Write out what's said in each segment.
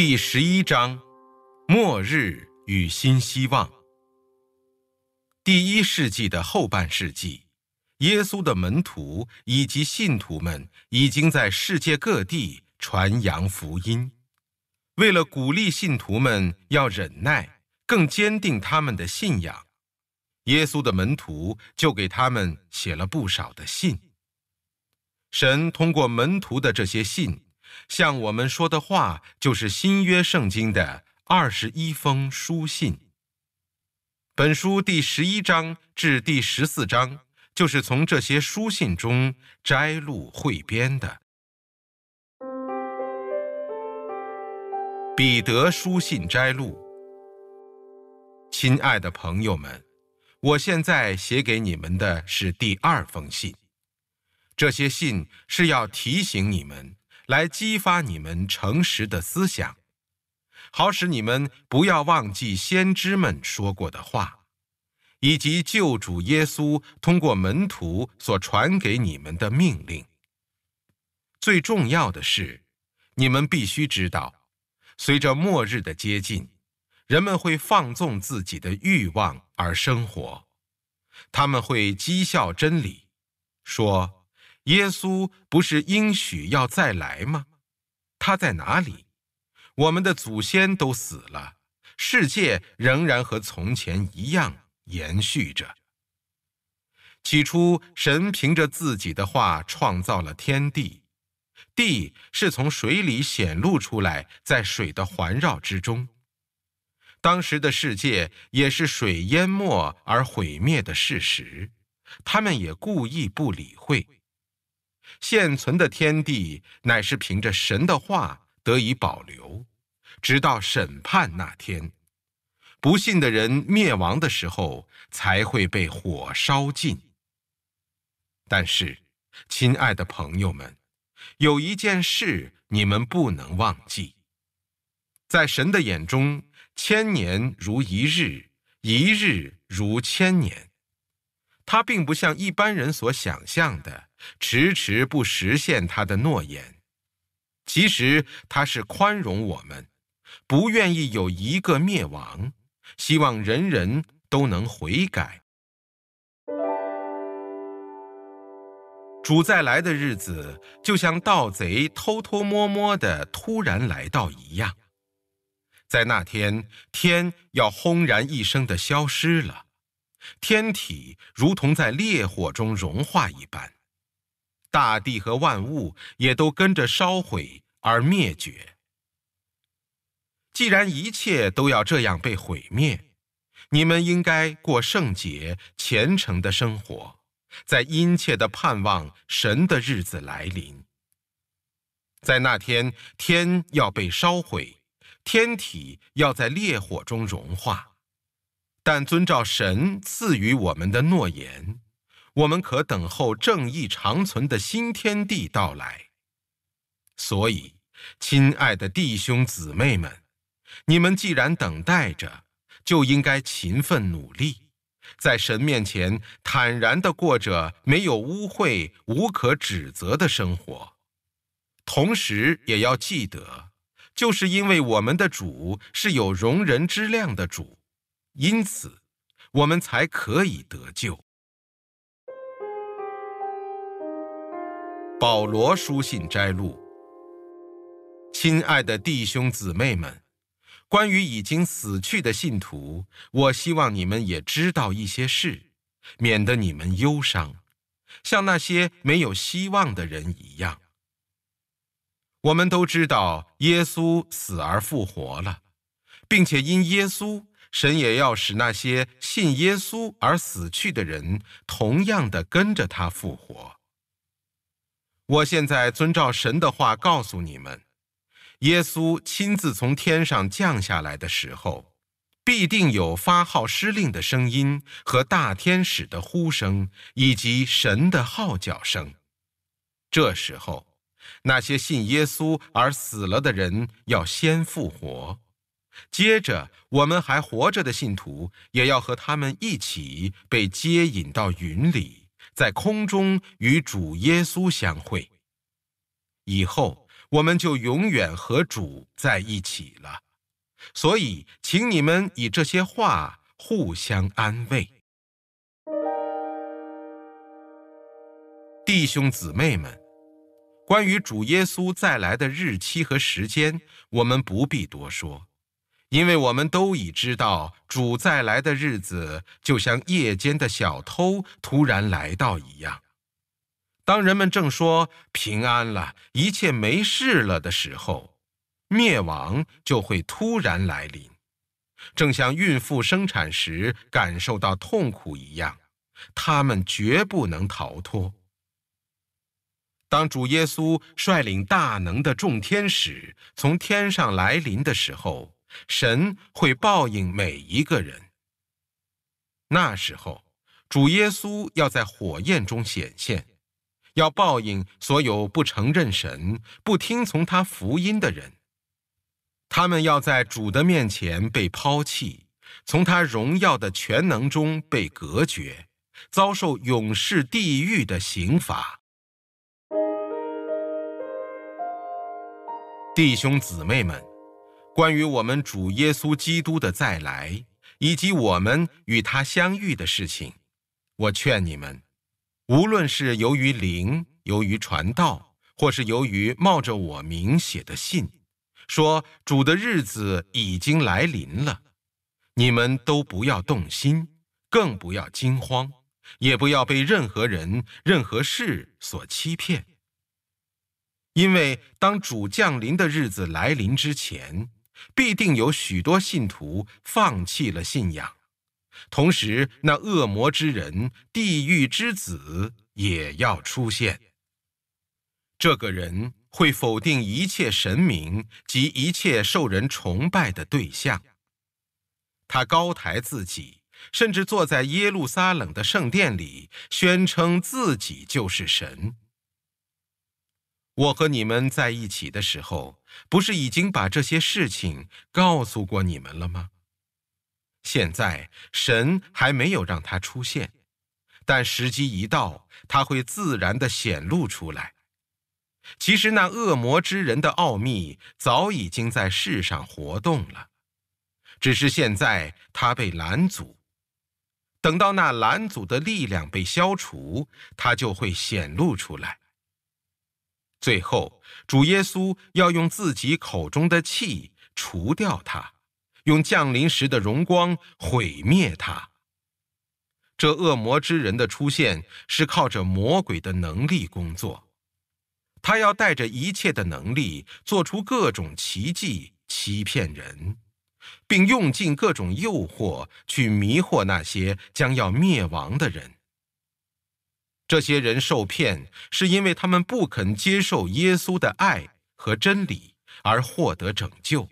第十一章：末日与新希望。第一世纪的后半世纪，耶稣的门徒以及信徒们已经在世界各地传扬福音。为了鼓励信徒们要忍耐，更坚定他们的信仰，耶稣的门徒就给他们写了不少的信。神通过门徒的这些信，向我们说的话，就是新约圣经的二十一封书信。本书第十一章至第十四章，就是从这些书信中摘录汇编的。彼得书信摘录，亲爱的朋友们，我现在写给你们的是第二封信。这些信是要提醒你们，来激发你们诚实的思想，好使你们不要忘记先知们说过的话，以及救主耶稣通过门徒所传给你们的命令。最重要的是，你们必须知道。随着末日的接近，人们会放纵自己的欲望而生活，他们会讥笑真理，说：“耶稣不是应许要再来吗？他在哪里？我们的祖先都死了，世界仍然和从前一样延续着。起初，神凭着自己的话创造了天地。”地是从水里显露出来，在水的环绕之中。当时的世界也是水淹没而毁灭的事实，他们也故意不理会。现存的天地乃是凭着神的话得以保留，直到审判那天，不信的人灭亡的时候，才会被火烧尽。但是，亲爱的朋友们。有一件事你们不能忘记，在神的眼中，千年如一日，一日如千年。他并不像一般人所想象的，迟迟不实现他的诺言。其实他是宽容我们，不愿意有一个灭亡，希望人人都能悔改。主再来的日子，就像盗贼偷偷摸摸的突然来到一样。在那天，天要轰然一声的消失了，天体如同在烈火中融化一般，大地和万物也都跟着烧毁而灭绝。既然一切都要这样被毁灭，你们应该过圣洁虔诚的生活。在殷切的盼望神的日子来临，在那天，天要被烧毁，天体要在烈火中融化。但遵照神赐予我们的诺言，我们可等候正义长存的新天地到来。所以，亲爱的弟兄姊妹们，你们既然等待着，就应该勤奋努力。在神面前坦然地过着没有污秽、无可指责的生活，同时也要记得，就是因为我们的主是有容人之量的主，因此我们才可以得救。保罗书信摘录：亲爱的弟兄姊妹们。关于已经死去的信徒，我希望你们也知道一些事，免得你们忧伤，像那些没有希望的人一样。我们都知道耶稣死而复活了，并且因耶稣，神也要使那些信耶稣而死去的人同样的跟着他复活。我现在遵照神的话告诉你们。耶稣亲自从天上降下来的时候，必定有发号施令的声音和大天使的呼声，以及神的号角声。这时候，那些信耶稣而死了的人要先复活，接着我们还活着的信徒也要和他们一起被接引到云里，在空中与主耶稣相会。以后。我们就永远和主在一起了。所以，请你们以这些话互相安慰。弟兄姊妹们，关于主耶稣再来的日期和时间，我们不必多说，因为我们都已知道，主再来的日子就像夜间的小偷突然来到一样。当人们正说平安了，一切没事了的时候，灭亡就会突然来临，正像孕妇生产时感受到痛苦一样，他们绝不能逃脱。当主耶稣率领大能的众天使从天上来临的时候，神会报应每一个人。那时候，主耶稣要在火焰中显现，要报应所有不承认神、不听从他福音的人。他们要在主的面前被抛弃，从他荣耀的全能中被隔绝，遭受永世地狱的刑罚。弟兄姊妹们，关于我们主耶稣基督的再来，以及我们与他相遇的事情，我劝你们，无论是由于灵、由于传道，或是由于冒着我名写的信，说主的日子已经来临了，你们都不要动心，更不要惊慌，也不要被任何人、任何事所欺骗。因为当主降临的日子来临之前，必定有许多信徒放弃了信仰，同时那恶魔之人、地狱之子也要出现。这个人会否定一切神明及一切受人崇拜的对象，他高抬自己，甚至坐在耶路撒冷的圣殿里，宣称自己就是神。我和你们在一起的时候，不是已经把这些事情告诉过你们了吗？现在神还没有让他出现，但时机一到，他会自然的显露出来。其实那恶魔之人的奥秘早已经在世上活动了，只是现在他被拦阻。等到那拦阻的力量被消除，他就会显露出来。最后，主耶稣要用自己口中的气除掉他，用降临时的荣光毁灭他。这恶魔之人的出现是靠着魔鬼的能力工作，他要带着一切的能力做出各种奇迹，欺骗人，并用尽各种诱惑去迷惑那些将要灭亡的人。这些人受骗，是因为他们不肯接受耶稣的爱和真理而获得拯救。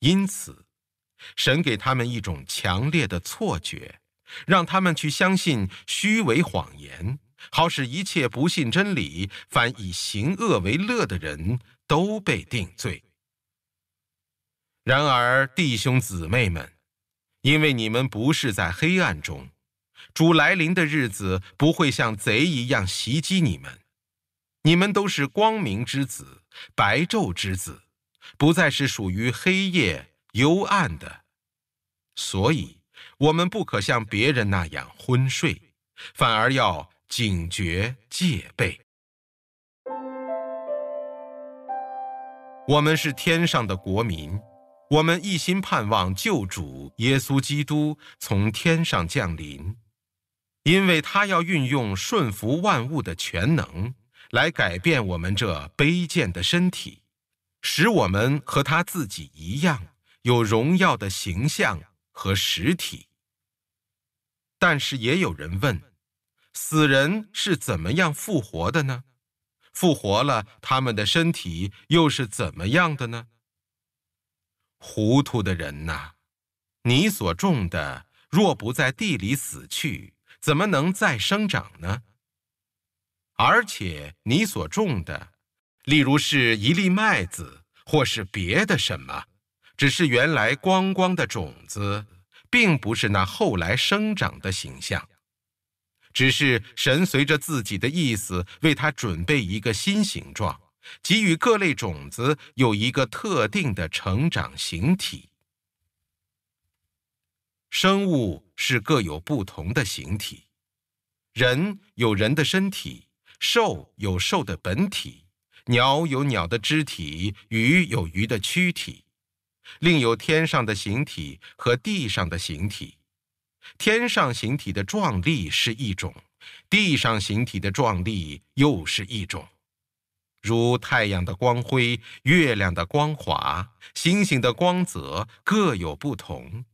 因此，神给他们一种强烈的错觉，让他们去相信虚伪谎言，好使一切不信真理、反以行恶为乐的人都被定罪。然而，弟兄姊妹们，因为你们不是在黑暗中。主来临的日子不会像贼一样袭击你们，你们都是光明之子、白昼之子，不再是属于黑夜幽暗的。所以，我们不可像别人那样昏睡，反而要警觉戒备。我们是天上的国民，我们一心盼望救主耶稣基督从天上降临。因为他要运用顺服万物的全能，来改变我们这卑贱的身体，使我们和他自己一样有荣耀的形象和实体。但是也有人问：死人是怎么样复活的呢？复活了，他们的身体又是怎么样的呢？糊涂的人呐，你所种的若不在地里死去，怎么能再生长呢？而且你所种的，例如是一粒麦子，或是别的什么，只是原来光光的种子，并不是那后来生长的形象。只是神随着自己的意思，为他准备一个新形状，给予各类种子有一个特定的成长形体。生物是各有不同的形体，人有人的身体，兽有兽的本体，鸟有鸟的肢体，鱼有鱼的躯体，另有天上的形体和地上的形体。天上形体的壮丽是一种，地上形体的壮丽又是一种。如太阳的光辉、月亮的光华、星星的光泽各有不同，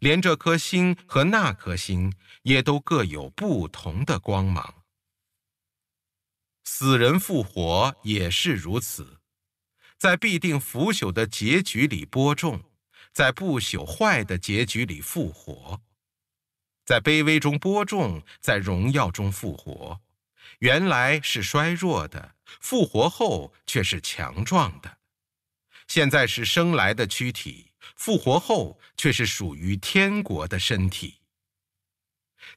连这颗星和那颗星也都各有不同的光芒。死人复活也是如此，在必定腐朽的结局里播种，在不朽坏的结局里复活，在卑微中播种，在荣耀中复活。原来是衰弱的，复活后却是强壮的；现在是生来的躯体，复活后却是属于天国的身体。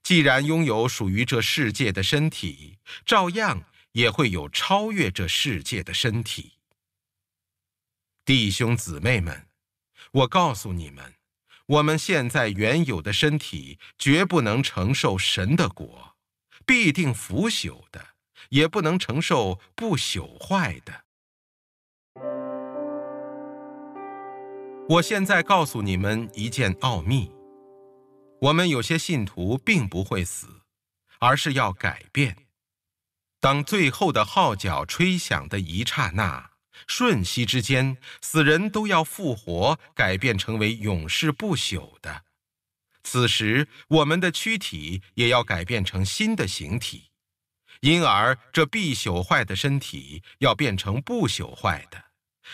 既然拥有属于这世界的身体，照样也会有超越这世界的身体。弟兄姊妹们，我告诉你们，我们现在原有的身体绝不能承受神的国。必定腐朽的，也不能承受不朽坏的。我现在告诉你们一件奥秘：我们有些信徒并不会死，而是要改变。当最后的号角吹响的一刹那，瞬息之间，死人都要复活，改变成为永世不朽的。此时，我们的躯体也要改变成新的形体，因而这必朽坏的身体要变成不朽坏的，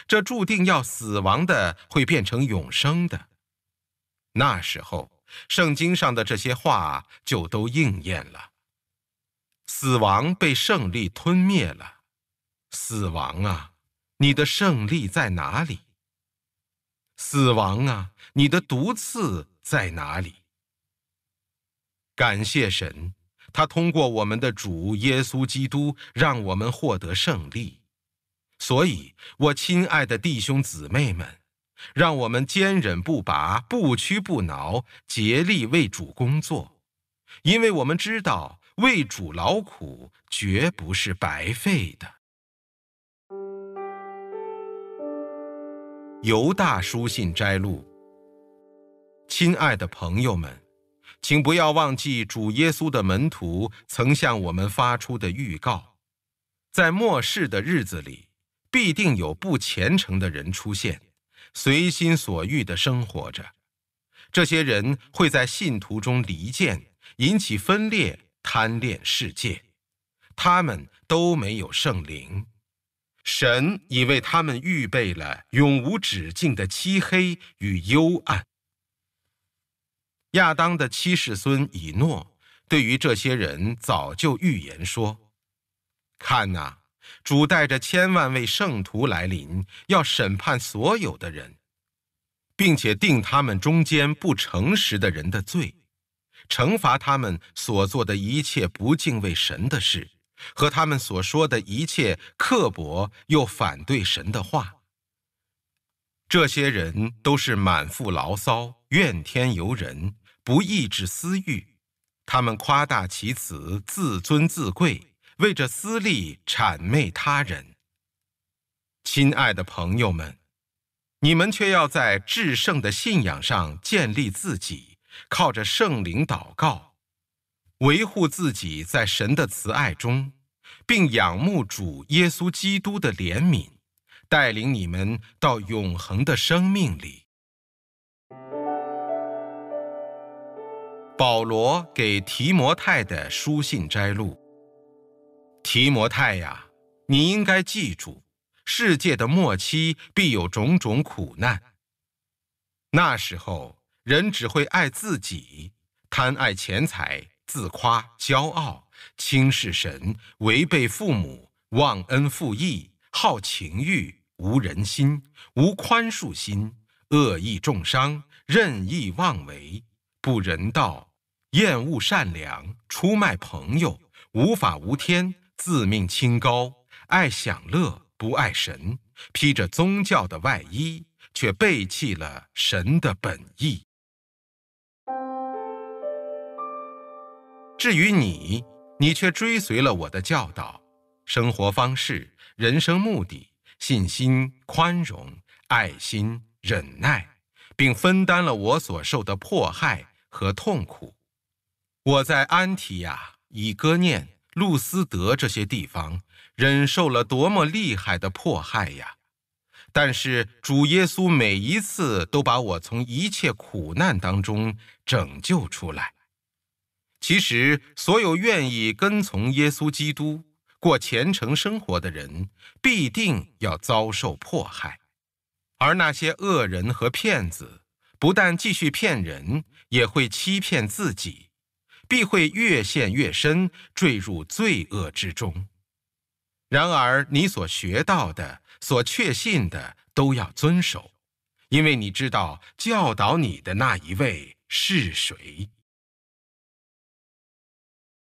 这注定要死亡的会变成永生的。那时候，圣经上的这些话就都应验了。死亡被胜利吞灭了，死亡啊，你的胜利在哪里？死亡啊，你的毒刺在哪里？感谢神，他通过我们的主耶稣基督，让我们获得胜利。所以，我亲爱的弟兄姊妹们，让我们坚忍不拔，不屈不挠，竭力为主工作，因为我们知道为主劳苦绝不是白费的。犹大书信摘录，亲爱的朋友们。请不要忘记主耶稣的门徒曾向我们发出的预告，在末世的日子里，必定有不虔诚的人出现，随心所欲地生活着。这些人会在信徒中离间，引起分裂，贪恋世界。他们都没有圣灵，神已为他们预备了永无止境的漆黑与幽暗。亚当的七世孙以诺对于这些人早就预言说：“看呐，主带着千万位圣徒来临，要审判所有的人，并且定他们中间不诚实的人的罪，惩罚他们所做的一切不敬畏神的事，和他们所说的一切刻薄又反对神的话。这些人都是满腹牢骚，怨天尤人。”不抑制私欲，他们夸大其词，自尊自贵，为着私利谄媚他人。亲爱的朋友们，你们却要在至圣的信仰上建立自己，靠着圣灵祷告，维护自己在神的慈爱中，并仰慕主耶稣基督的怜悯，带领你们到永恒的生命里。保罗给提摩太的书信摘录：提摩太呀，你应该记住，世界的末期必有种种苦难。那时候，人只会爱自己，贪爱钱财，自夸、骄傲，轻视神，违背父母，忘恩负义，好情欲，无人心，无宽恕心，恶意重伤，任意妄为，不人道。厌恶善良，出卖朋友，无法无天，自命清高，爱享乐，不爱神，披着宗教的外衣，却背弃了神的本意。至于你，你却追随了我的教导、生活方式、人生目的、信心、宽容、爱心、忍耐，并分担了我所受的迫害和痛苦。我在安提亚、以哥念、路斯德这些地方忍受了多么厉害的迫害呀！但是主耶稣每一次都把我从一切苦难当中拯救出来。其实，所有愿意跟从耶稣基督、过虔诚生活的人，必定要遭受迫害；而那些恶人和骗子，不但继续骗人，也会欺骗自己，必会越陷越深，坠入罪恶之中。然而，你所学到的、所确信的，都要遵守，因为你知道教导你的那一位是谁。